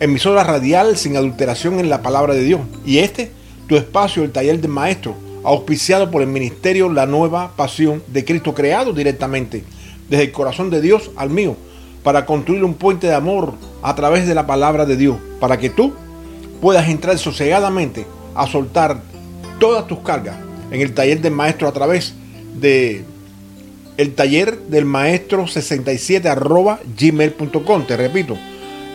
emisora radial sin adulteración en la palabra de Dios. Y este, tu espacio, el taller del maestro, auspiciado por el ministerio La Nueva Pasión de Cristo, creado directamente desde el corazón de Dios al mío, para construir un puente de amor a través de la palabra de Dios, para que tú puedas entrar sosegadamente a soltar todas tus cargas en el taller del maestro a través de el taller del maestro 67 arroba gmail.com. Te repito,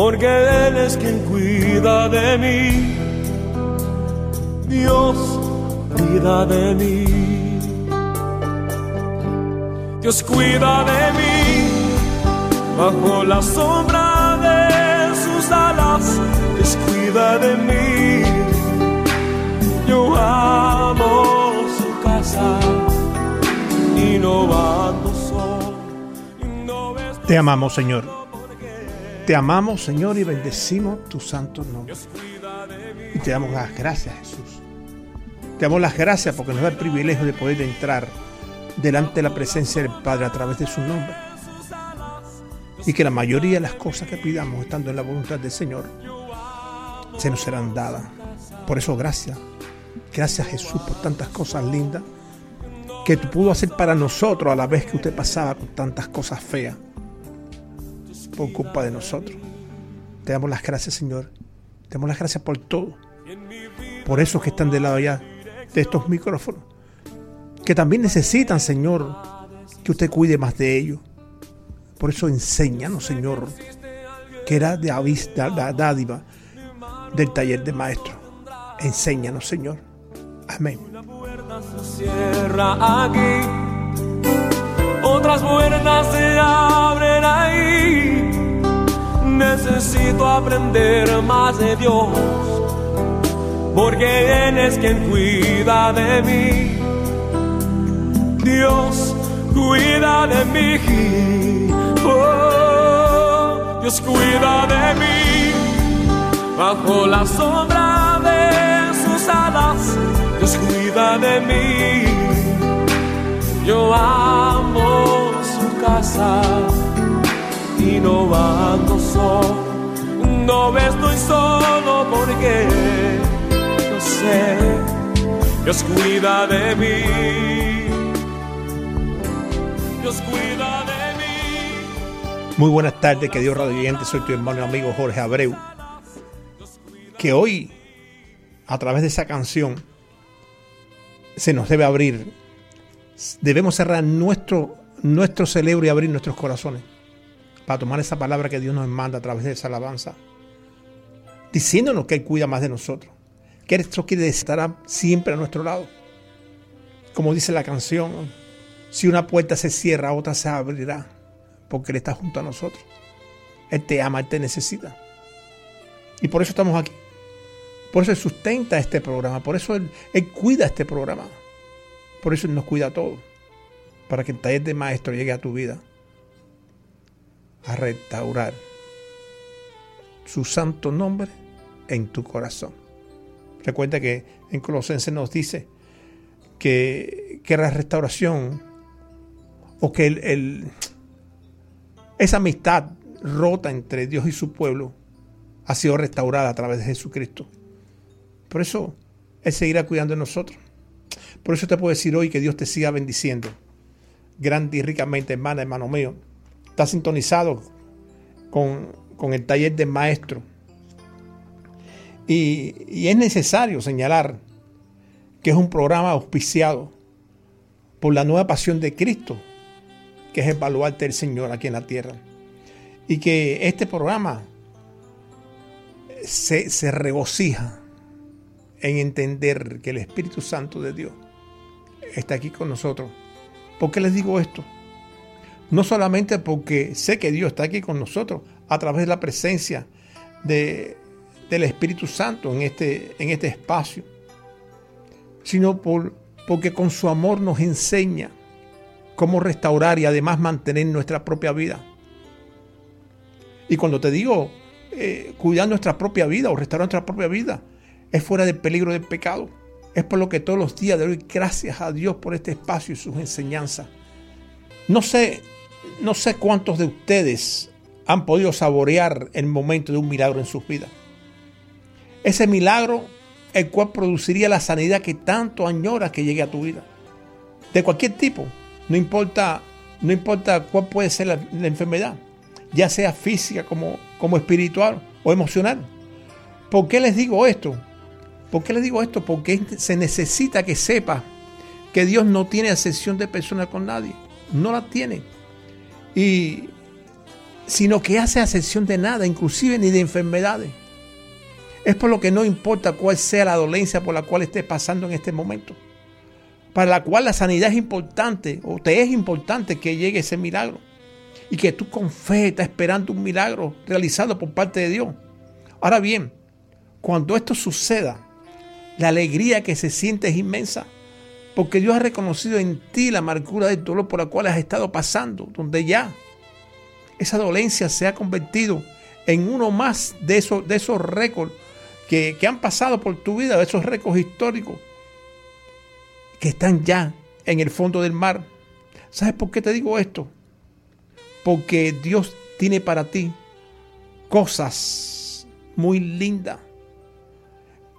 porque Él es quien cuida de mí. Dios cuida de mí. Dios cuida de mí bajo la sombra de sus alas. Dios cuida de mí. Yo amo su casa y no ando Te amamos, Señor. Te amamos, Señor, y bendecimos tu santo nombre. Y te damos las gracias, Jesús. Te damos las gracias porque nos da el privilegio de poder entrar delante de la presencia del Padre a través de su nombre. Y que la mayoría de las cosas que pidamos, estando en la voluntad del Señor, se nos serán dadas. Por eso, gracias. Gracias, Jesús, por tantas cosas lindas que tú pudo hacer para nosotros a la vez que usted pasaba con tantas cosas feas por culpa de nosotros. Te damos las gracias, Señor. Te damos las gracias por todo. Por esos que están del lado allá de estos micrófonos. Que también necesitan, Señor, que usted cuide más de ellos. Por eso enséñanos, Señor, que era de la dádiva del taller de maestro. Enséñanos, Señor. Amén. Otras puertas se abren ahí necesito aprender más de Dios, porque Él es quien cuida de mí. Dios cuida de mí. Oh, Dios cuida de mí. Bajo la sombra de sus alas, Dios cuida de mí. Yo amo su casa no. No estoy solo porque yo sé, Dios cuida de mí. Dios cuida de mí. Muy buenas tardes, que Dios radio soy tu hermano y amigo Jorge Abreu. Que hoy, a través de esa canción, se nos debe abrir, debemos cerrar nuestro, nuestro cerebro y abrir nuestros corazones para tomar esa palabra que Dios nos manda a través de esa alabanza, diciéndonos que Él cuida más de nosotros, que esto quiere estar siempre a nuestro lado. Como dice la canción, si una puerta se cierra, otra se abrirá, porque Él está junto a nosotros. Él te ama, Él te necesita. Y por eso estamos aquí, Por eso Él sustenta este programa, por eso Él, él cuida este programa. Por eso Él nos cuida a todos. Para que el taller de maestro llegue a tu vida a restaurar su santo nombre en tu corazón. Recuerda que en Colosenses nos dice que, que la restauración o que el, esa amistad rota entre Dios y su pueblo ha sido restaurada a través de Jesucristo. Por eso Él seguirá cuidando de nosotros. Por eso te puedo decir hoy que Dios te siga bendiciendo. Grande y ricamente, hermana, hermano mío. Está sintonizado con, con el taller de maestro. Y, y es necesario señalar que es un programa auspiciado por la nueva pasión de Cristo, que es el baluarte del Señor aquí en la tierra. Y que este programa se, se regocija en entender que el Espíritu Santo de Dios está aquí con nosotros. ¿Por qué les digo esto? No solamente porque sé que Dios está aquí con nosotros a través de la presencia de, del Espíritu Santo en este, en este espacio, sino por, porque con su amor nos enseña cómo restaurar y además mantener nuestra propia vida. Y cuando te digo eh, cuidar nuestra propia vida o restaurar nuestra propia vida, es fuera del peligro del pecado. Es por lo que todos los días doy gracias a Dios por este espacio y sus enseñanzas. No sé, no sé cuántos de ustedes han podido saborear el momento de un milagro en sus vidas. Ese milagro el cual produciría la sanidad que tanto añoras que llegue a tu vida. De cualquier tipo, no importa, no importa cuál puede ser la, enfermedad, ya sea física como, como espiritual o emocional. ¿Por qué les digo esto? ¿Por qué les digo esto? Porque se necesita que sepa que Dios no tiene ascensión de personas con nadie. No la tiene. Y sino que hace ascensión de nada, inclusive ni de enfermedades. Es por lo que no importa cuál sea la dolencia por la cual estés pasando en este momento. Para la cual la sanidad es importante o te es importante que llegue ese milagro. Y que tú con fe estás esperando un milagro realizado por parte de Dios. Ahora bien, cuando esto suceda, la alegría que se siente es inmensa. Porque Dios ha reconocido en ti la amargura del dolor por la cual has estado pasando. Donde ya esa dolencia se ha convertido en uno más de esos, récords que, que han pasado por tu vida, de esos récords históricos que están ya en el fondo del mar. ¿Sabes por qué te digo esto? Porque Dios tiene para ti cosas muy lindas,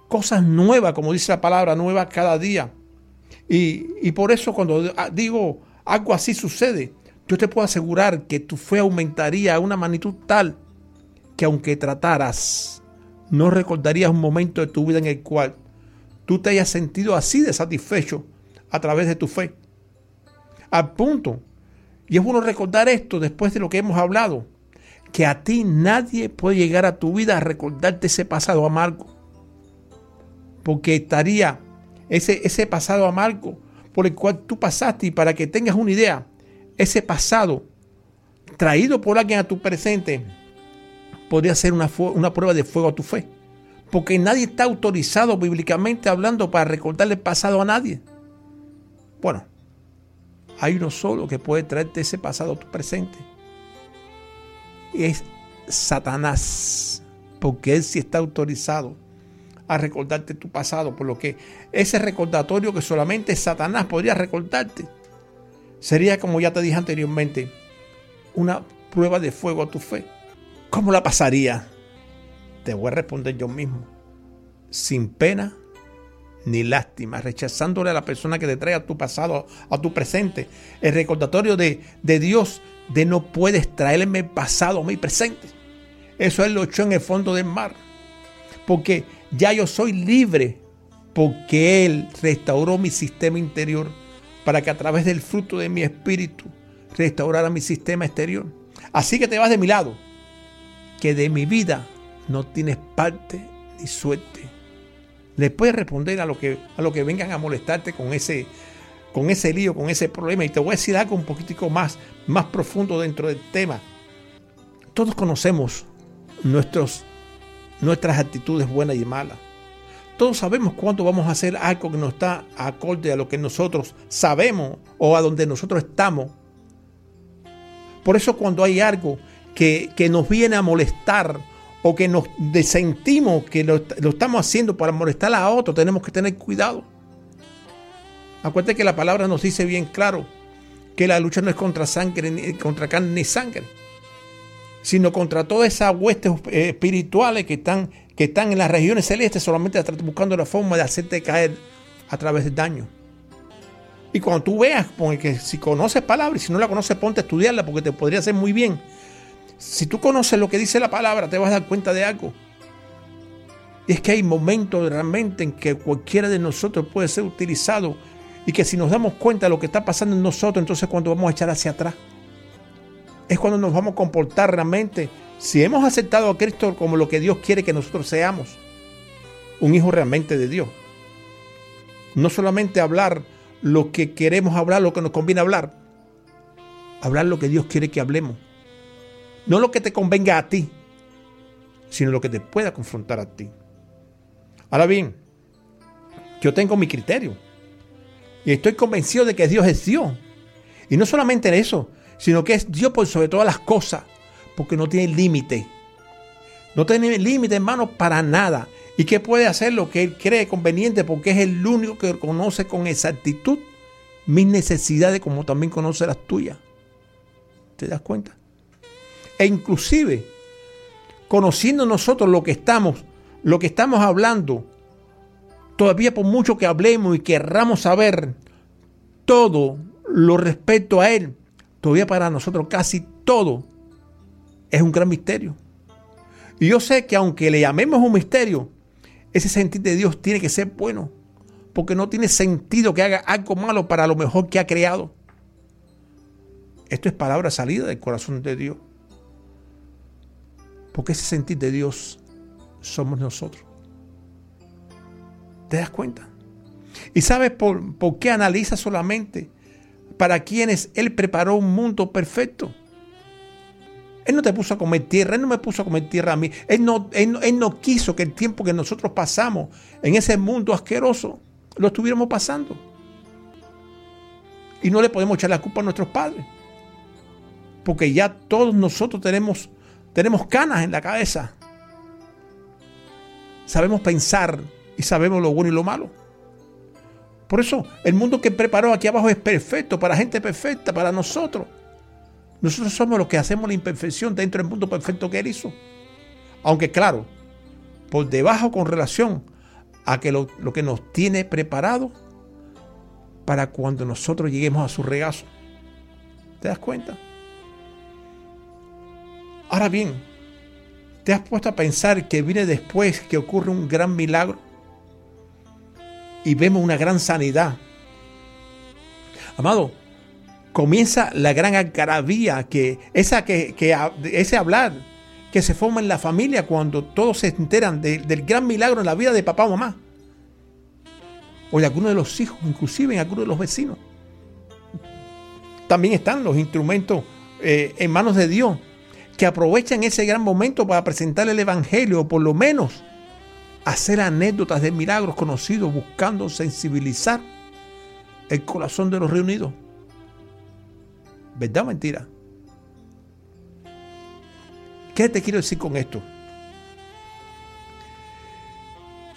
cosas nuevas, como dice la palabra, nuevas cada día. Y, por eso cuando digo algo así sucede, yo te puedo asegurar que tu fe aumentaría a una magnitud tal que aunque trataras, no recordarías un momento de tu vida en el cual tú te hayas sentido así de satisfecho a través de tu fe. Al punto, y es bueno recordar esto después de lo que hemos hablado, que a ti nadie puede llegar a tu vida a recordarte ese pasado amargo. Porque estaría ese, ese pasado amargo por el cual tú pasaste y para que tengas una idea, ese pasado traído por alguien a tu presente podría ser una, una prueba de fuego a tu fe. Porque nadie está autorizado bíblicamente hablando para recordarle el pasado a nadie. Bueno, hay uno solo que puede traerte ese pasado a tu presente. Y es Satanás. Porque él sí está autorizado a recordarte tu pasado. Por lo que ese recordatorio que solamente Satanás podría recordarte sería, como ya te dije anteriormente, una prueba de fuego a tu fe. ¿Cómo la pasaría? Te voy a responder yo mismo. Sin pena ni lástima, rechazándole a la persona que te trae a tu pasado, a tu presente. El recordatorio de, de Dios de no puedes traerme pasado a mi presente. Eso Él lo echó en el fondo del mar. Porque ya yo soy libre. Porque Él restauró mi sistema interior para que a través del fruto de mi espíritu restaurara mi sistema exterior. Así que te vas de mi lado, que de mi vida no tienes parte ni suerte. Le puedes responder a lo que, a lo que vengan a molestarte con ese, con ese lío, con ese problema. Y te voy a decir algo un poquitico más, más profundo dentro del tema. Todos conocemos nuestros, nuestras actitudes buenas y malas. Todos sabemos cuándo vamos a hacer algo que no está acorde a lo que nosotros sabemos o a donde nosotros estamos. Por eso cuando hay algo que, nos viene a molestar o que nos sentimos que lo, lo, estamos haciendo para molestar a otro, tenemos que tener cuidado. Acuérdate que la palabra nos dice bien claro que la lucha no es contra sangre, contra carne ni sangre, sino contra todas esas huestes eh, espirituales que están, que están en las regiones celestes solamente buscando la forma de hacerte caer a través del daño. Y cuando tú veas, que si conoces palabra y si no la conoces, ponte a estudiarla porque te podría hacer muy bien. Si tú conoces lo que dice la palabra, te vas a dar cuenta de algo. Y es que hay momentos realmente en que cualquiera de nosotros puede ser utilizado y que si nos damos cuenta de lo que está pasando en nosotros, entonces cuando vamos a echar hacia atrás, es cuando nos vamos a comportar realmente. Si hemos aceptado a Cristo como lo que Dios quiere que nosotros seamos, un hijo realmente de Dios. No solamente hablar lo que queremos hablar, lo que nos conviene hablar, hablar lo que Dios quiere que hablemos. No lo que te convenga a ti, sino lo que te pueda confrontar a ti. Ahora bien, yo tengo mi criterio. Y estoy convencido de que Dios es Dios. Y no solamente en eso, sino que es Dios por sobre todas las cosas, porque no tiene límite. No tiene límite, hermano, para nada. Y que puede hacer lo que Él cree conveniente, porque es el único que conoce con exactitud mis necesidades, como también conoce las tuyas. ¿Te das cuenta? E inclusive, conociendo nosotros lo que estamos, lo que estamos hablando, todavía por mucho que hablemos y querramos saber todo lo respecto a Él, todavía para nosotros casi todo es un gran misterio. Y yo sé que aunque le llamemos un misterio, ese sentir de Dios tiene que ser bueno, porque no tiene sentido que haga algo malo para lo mejor que ha creado. Esto es palabra salida del corazón de Dios. Porque ese sentir de Dios somos nosotros. ¿Te das cuenta? ¿Y sabes por, por qué analiza solamente para quienes Él preparó un mundo perfecto? Él no te puso a comer tierra, Él no me puso a comer tierra a mí. Él no, él, no quiso que el tiempo que nosotros pasamos en ese mundo asqueroso lo estuviéramos pasando. Y no le podemos echar la culpa a nuestros padres. Porque ya todos nosotros tenemos, tenemos canas en la cabeza. Sabemos pensar y sabemos lo bueno y lo malo. Por eso el mundo que preparó aquí abajo es perfecto, para gente perfecta, para nosotros. Nosotros somos los que hacemos la imperfección dentro del mundo perfecto que Él hizo. Aunque claro, por debajo con relación a que lo, lo que nos tiene preparado para cuando nosotros lleguemos a su regazo. ¿Te das cuenta? Ahora bien, ¿te has puesto a pensar que viene después que ocurre un gran milagro? Y vemos una gran sanidad. Amado, comienza la gran algarabía, que, esa que, ese hablar que se forma en la familia cuando todos se enteran del gran milagro en la vida de papá o mamá. O de alguno de los hijos, inclusive en algunos de los vecinos. También están los instrumentos eh, en manos de Dios que aprovechan ese gran momento para presentar el Evangelio, o por lo menos hacer anécdotas de milagros conocidos buscando sensibilizar el corazón de los reunidos. ¿Verdad o mentira? ¿Qué te quiero decir con esto?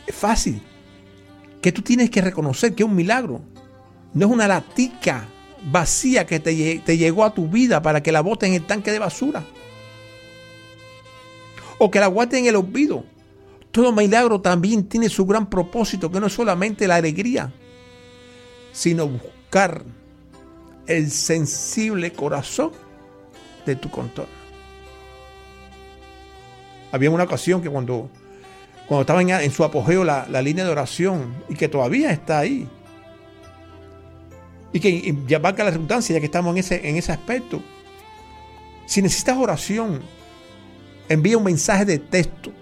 Es fácil. Que tú tienes que reconocer que es un milagro. No es una latica vacía que te, llegó a tu vida para que la botes en el tanque de basura. O que la guardes en el olvido todo milagro también tiene su gran propósito, que no es solamente la alegría, sino buscar el sensible corazón de tu contorno. Había una ocasión que cuando, cuando estaba en, su apogeo la, línea de oración y que todavía está ahí, y que ya valga la redundancia, ya que estamos en ese, en ese aspecto, si necesitas oración, envía un mensaje de texto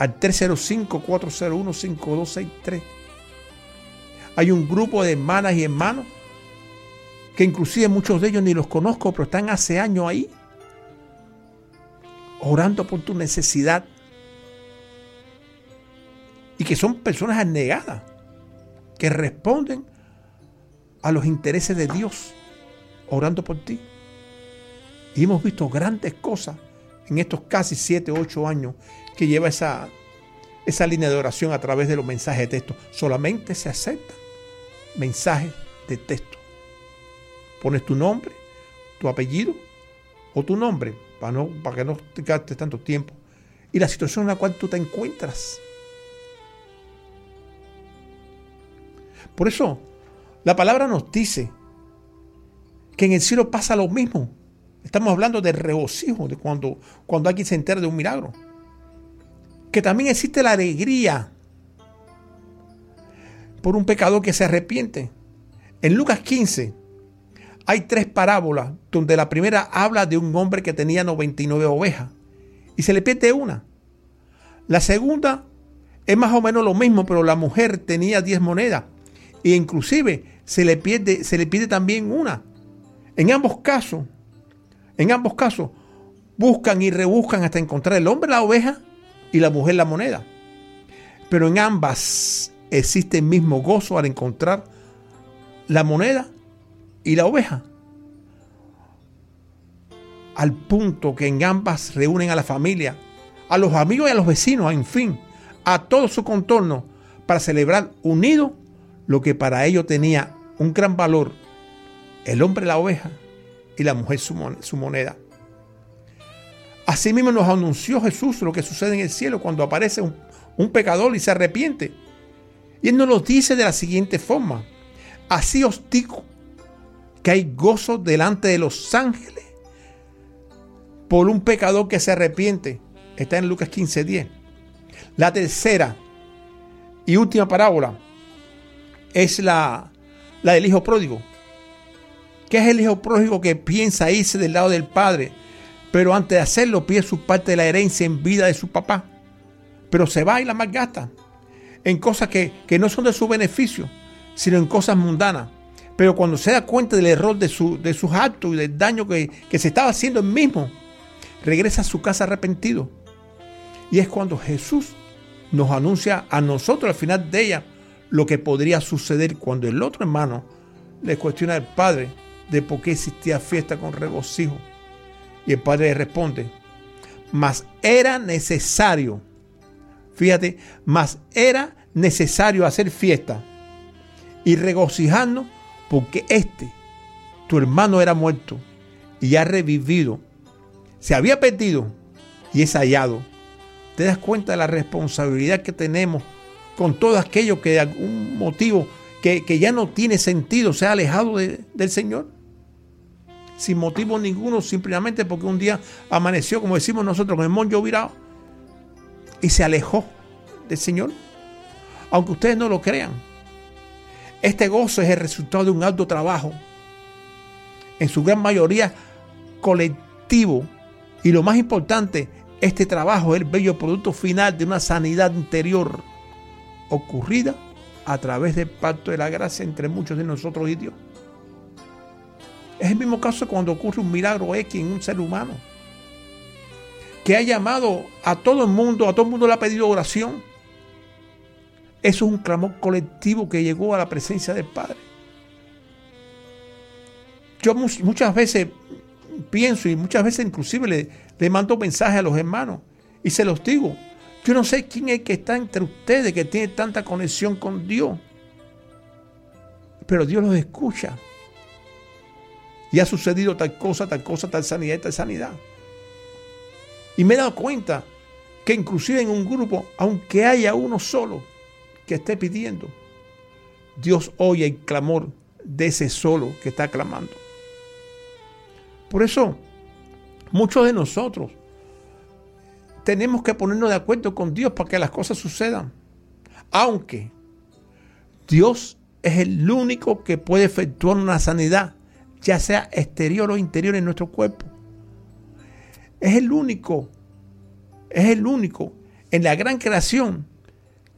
al 305-401-5263. Hay un grupo de hermanas y hermanos que inclusive muchos de ellos ni los conozco, pero están hace años ahí, orando por tu necesidad. y que son personas anegadas, que responden a los intereses de Dios, orando por ti. Y hemos visto grandes cosas en estos casi 7, 8 años que lleva esa, esa línea de oración a través de los mensajes de texto. Solamente se aceptan mensajes de texto. Pones tu nombre, tu apellido o tu nombre para, no, para que no te gastes tanto tiempo. Y la situación en la cual tú te encuentras. Por eso, la palabra nos dice que en el cielo pasa lo mismo. Estamos hablando de regocijo, de cuando, cuando alguien se entera de un milagro. Que también existe la alegría por un pecador que se arrepiente. En Lucas 15 hay tres parábolas donde la primera habla de un hombre que tenía 99 ovejas y se le pierde una. La segunda es más o menos lo mismo, pero la mujer tenía 10 monedas e inclusive se le pierde, se le pide también una. En ambos casos, en ambos casos, buscan y rebuscan hasta encontrar el hombre la oveja y la mujer la moneda. Pero en ambas existe el mismo gozo al encontrar la moneda y la oveja. Al punto que en ambas reúnen a la familia, a los amigos y a los vecinos, en fin, a todo su contorno, para celebrar unido lo que para ellos tenía un gran valor, el hombre la oveja y la mujer su moneda. Asimismo nos anunció Jesús lo que sucede en el cielo cuando aparece un, pecador y se arrepiente. Y Él nos lo dice de la siguiente forma. Así os digo que hay gozo delante de los ángeles por un pecador que se arrepiente. Está en Lucas 15:10. La tercera y última parábola es la, la del hijo pródigo. ¿Qué es el hijo pródigo que piensa irse del lado del padre? Pero antes de hacerlo pide su parte de la herencia en vida de su papá. Pero se va y la malgasta en cosas que, no son de su beneficio, sino en cosas mundanas. Pero cuando se da cuenta del error de, su, de sus actos y del daño que, que se estaba haciendo él mismo, regresa a su casa arrepentido. Y es cuando Jesús nos anuncia a nosotros al final de ella lo que podría suceder cuando el otro hermano le cuestiona al padre de por qué existía fiesta con regocijo. Y el padre le responde, mas era necesario Fíjate, mas era necesario hacer fiesta y regocijarnos porque este, tu hermano era muerto y ha revivido. Se había perdido y es hallado. ¿Te das cuenta de la responsabilidad que tenemos con todo aquello que de algún motivo que, ya no tiene sentido se ha alejado del Señor? Sin motivo ninguno, simplemente porque un día amaneció, como decimos nosotros, con el monjo virado y se alejó del Señor. Aunque ustedes no lo crean. Este gozo es el resultado de un alto trabajo. En su gran mayoría colectivo. Y lo más importante, este trabajo es el bello producto final de una sanidad interior ocurrida a través del pacto de la gracia entre muchos de nosotros y Dios. Es el mismo caso cuando ocurre un milagro X en un ser humano que ha llamado a todo el mundo, a todo el mundo le ha pedido oración. Eso es un clamor colectivo que llegó a la presencia del Padre. Yo muchas veces pienso y muchas veces inclusive le, le mando mensajes a los hermanos y se los digo. Yo no sé quién es el que está entre ustedes que tiene tanta conexión con Dios. Pero Dios los escucha. Y ha sucedido tal cosa, tal cosa, tal sanidad y tal sanidad. Y me he dado cuenta que inclusive en un grupo, aunque haya uno solo que esté pidiendo, Dios oye el clamor de ese solo que está clamando. Por eso, muchos de nosotros tenemos que ponernos de acuerdo con Dios para que las cosas sucedan. Aunque Dios es el único que puede efectuar una sanidad, ya sea exterior o interior en nuestro cuerpo. Es el único, es el único en la gran creación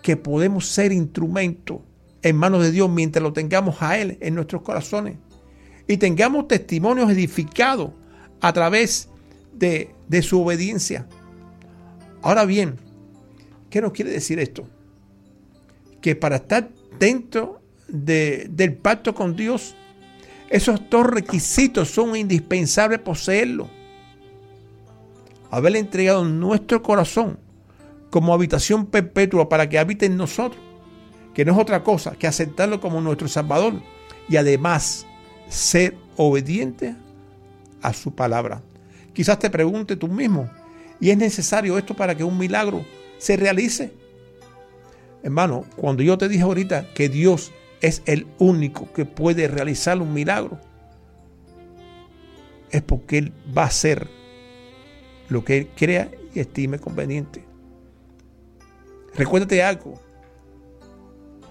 que podemos ser instrumento en manos de Dios mientras lo tengamos a Él en nuestros corazones y tengamos testimonios edificados a través de, su obediencia. Ahora bien, ¿qué nos quiere decir esto? que para estar dentro del pacto con Dios, esos dos requisitos son indispensables poseerlo. Haberle entregado nuestro corazón como habitación perpetua para que habite en nosotros, que no es otra cosa que aceptarlo como nuestro Salvador y además ser obediente a su palabra. Quizás te pregunte tú mismo, ¿y es necesario esto para que un milagro se realice? Hermano, cuando yo te dije ahorita que Dios es el único que puede realizar un milagro, es porque Él va a hacer lo que Él crea y estime conveniente. Recuérdate algo.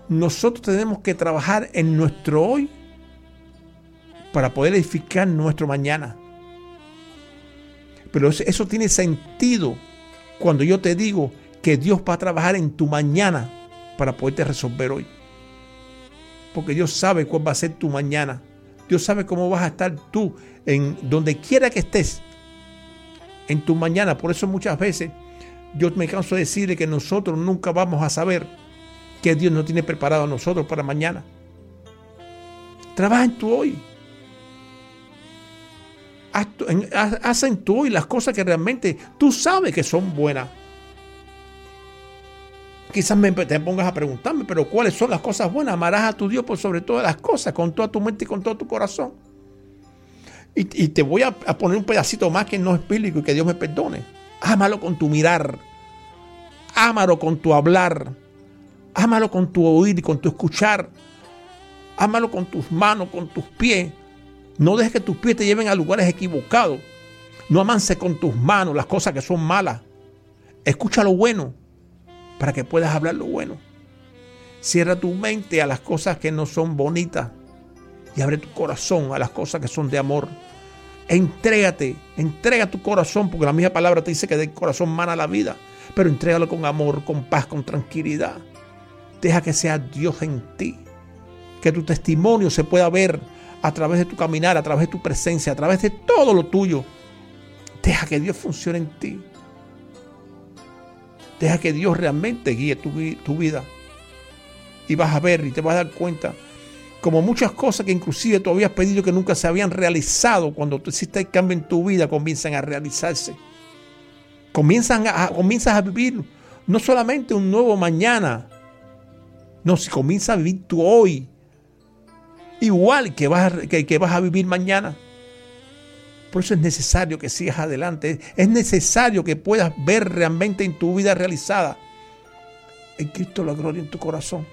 Nosotros tenemos que trabajar en nuestro hoy para poder edificar nuestro mañana. Pero eso tiene sentido cuando yo te digo que Dios va a trabajar en tu mañana para poderte resolver hoy. Porque Dios sabe cuál va a ser tu mañana. Dios sabe cómo vas a estar tú en donde quiera que estés en tu mañana. Por eso muchas veces yo me canso de decirle que nosotros nunca vamos a saber que Dios no tiene preparado a nosotros para mañana. Trabaja en tu hoy. Haz, en tu hoy las cosas que realmente tú sabes que son buenas. Quizás me, te pongas a preguntarme, pero ¿cuáles son las cosas buenas? Amarás a tu Dios por sobre todas las cosas, con toda tu mente y con todo tu corazón. Y, te voy a, poner un pedacito más que no es bíblico y que Dios me perdone. Ámalo con tu mirar. Ámalo con tu hablar. Ámalo con tu oír y con tu escuchar. Ámalo con tus manos, con tus pies. No dejes que tus pies te lleven a lugares equivocados. No amanse con tus manos las cosas que son malas. Escucha lo bueno para que puedas hablar lo bueno. Cierra tu mente a las cosas que no son bonitas y abre tu corazón a las cosas que son de amor. Entrégate, entrega tu corazón, porque la misma palabra te dice que del corazón mana la vida, pero entrégalo con amor, con paz, con tranquilidad. Deja que sea Dios en ti, que tu testimonio se pueda ver a través de tu caminar, a través de tu presencia, a través de todo lo tuyo. Deja que Dios funcione en ti. Deja que Dios realmente guíe tu, tu vida. Y vas a ver y te vas a dar cuenta como muchas cosas que inclusive tú habías pedido que nunca se habían realizado, cuando tú hiciste el cambio en tu vida, comienzan a realizarse. Comienzan a, comienzas a vivir no solamente un nuevo mañana, no, si comienzas a vivir tu hoy, igual que vas, que, que vas a vivir mañana. Por eso es necesario que sigas adelante. Es necesario que puedas ver realmente en tu vida realizada en Cristo la gloria en tu corazón.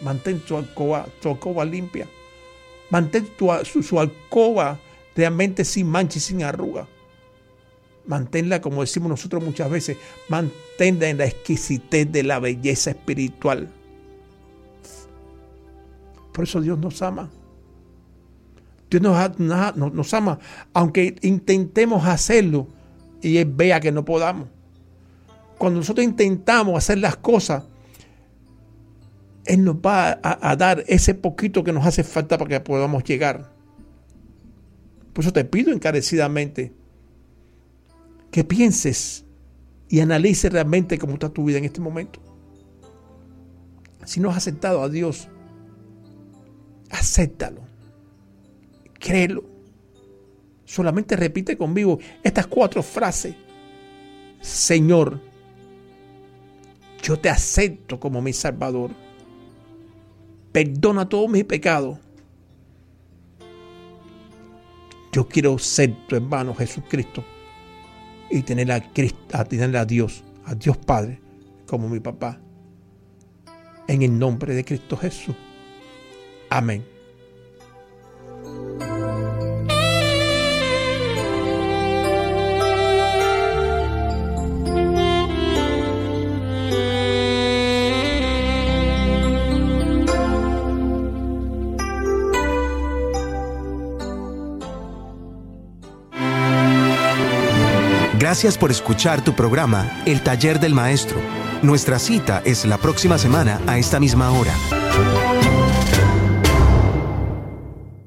Mantén tu alcoba, tu alcoba limpia. Mantén tu, su, alcoba realmente sin mancha y sin arruga. Manténla, como decimos nosotros muchas veces, manténla en la exquisitez de la belleza espiritual. Por eso Dios nos ama. Dios nos, ama, aunque intentemos hacerlo y Él vea que no podamos. Cuando nosotros intentamos hacer las cosas, Él nos va a, dar ese poquito que nos hace falta para que podamos llegar. Por eso te pido encarecidamente que pienses y analices realmente cómo está tu vida en este momento. Si no has aceptado a Dios, acéptalo créelo. Solamente repite conmigo estas cuatro frases. Señor, yo te acepto como mi Salvador. Perdona todos mis pecados. Yo quiero ser tu hermano Jesucristo y tener a, Cristo, a tener a Dios, a Dios Padre, como mi papá. En el nombre de Cristo Jesús. Amén. Gracias por escuchar tu programa El Taller del Maestro. Nuestra cita es la próxima semana a esta misma hora.